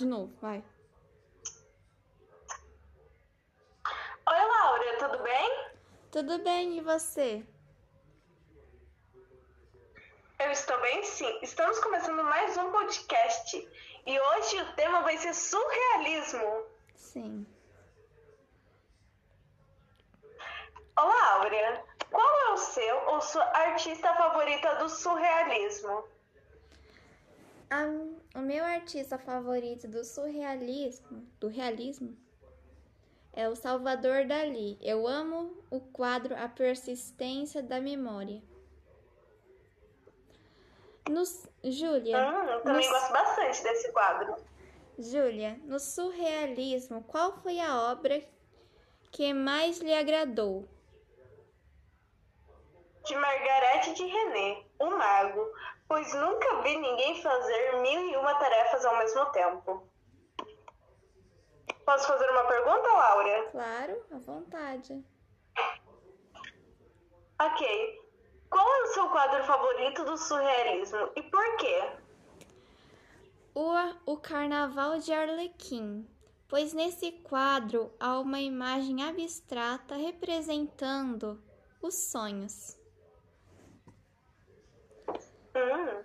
De novo, vai. Oi, Laura, tudo bem? Tudo bem, e você? Eu estou bem, sim. Estamos começando mais um podcast. E hoje o tema vai ser surrealismo. Sim. Ô, Laura, qual é o seu ou sua artista favorita do surrealismo? A- o meu artista favorito do surrealismo, do realismo, é o Salvador Dali. Eu amo o quadro A Persistência da Memória. Nos, Júlia, Hum, eu também nos- gosto bastante desse quadro. Júlia, no surrealismo, qual foi a obra que mais lhe agradou? De Margarete de René, o mago, pois nunca vi ninguém fazer mil e uma tarefas ao mesmo tempo. Posso fazer uma pergunta, Laura? Claro, à vontade. Ok. Qual é o seu quadro favorito do surrealismo e por quê? O, o Carnaval de Arlequim, pois nesse quadro há uma imagem abstrata representando os sonhos. Hum,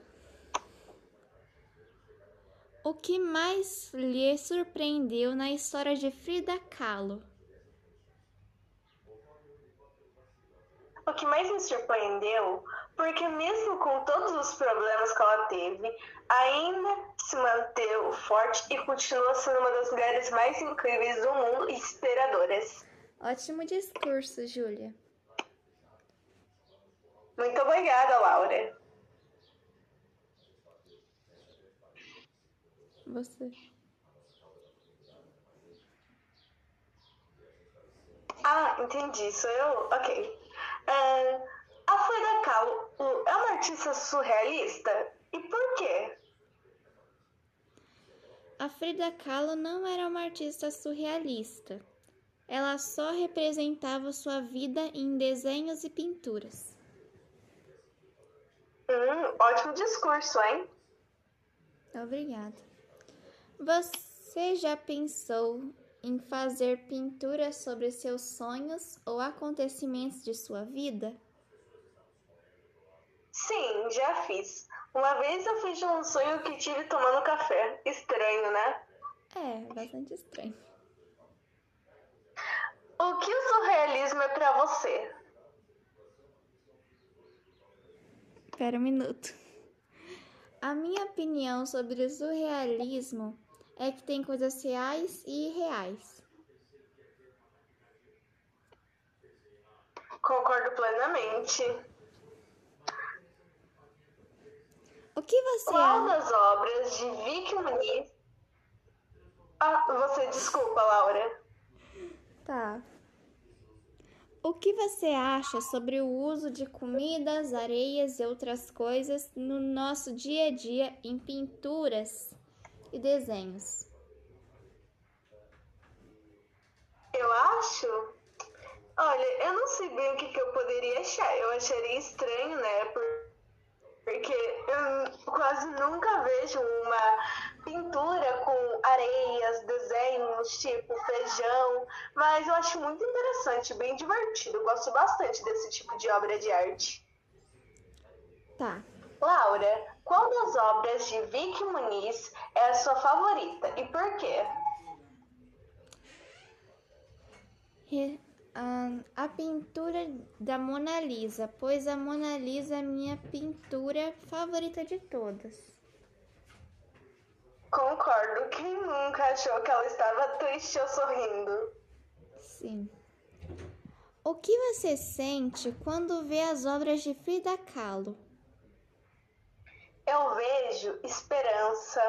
O que mais lhe surpreendeu na história de Frida Kahlo? o que mais me surpreendeu, porque mesmo com todos os problemas que ela teve, ainda se manteve forte e continua sendo uma das mulheres mais incríveis do mundo e inspiradoras. Ótimo discurso, Júlia. Muito obrigada, Laura. Você. Ah, entendi. Sou eu? Ok. Ah, a Frida Kahlo é uma artista surrealista? E por quê? A Frida Kahlo não era uma artista surrealista. Ela só representava sua vida em desenhos e pinturas. Hum, ótimo discurso, hein? Obrigada. Você já pensou em fazer pinturas sobre seus sonhos ou acontecimentos de sua vida? Sim, já fiz. Uma vez eu fiz de um sonho que tive tomando café. Estranho, né? É, bastante estranho. O que o surrealismo é pra você? Espera um minuto. A minha opinião sobre o surrealismo é que tem coisas reais e irreais. Concordo plenamente. O que você Qual das obras de Vicky Muniz... Ah, você desculpa, Laura. Tá. O que você acha sobre o uso de comidas, areias e outras coisas no nosso dia a dia em pinturas e desenhos? Eu acho. Olha, eu não sei bem o que, que eu poderia achar. Eu acharia estranho, né? Por- Porque eu quase nunca vejo uma pintura com areias, desenhos, tipo feijão. Mas eu acho muito interessante, bem divertido. Eu gosto bastante desse tipo de obra de arte. Tá. Laura, qual das obras de Vicky Muniz é a sua favorita e por quê? A pintura da Mona Lisa, pois a Mona Lisa é minha pintura favorita de todas. Concordo. Quem nunca achou que ela estava triste ou sorrindo? Sim. O que você sente quando vê as obras de Frida Kahlo? Eu vejo esperança.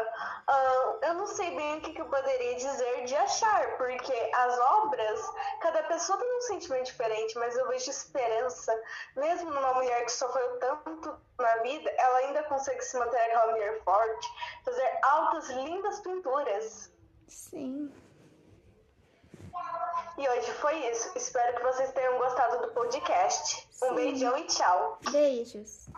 Eu não sei bem o que, que eu poderia dizer de achar, porque as obras, cada pessoa tem um sentimento diferente, mas eu vejo esperança. Mesmo numa mulher que sofreu tanto na vida, ela ainda consegue se manter aquela mulher forte, fazer altas, lindas pinturas. Sim. E hoje foi isso. Espero que vocês tenham gostado do podcast. Um Sim. beijão e tchau. Beijos.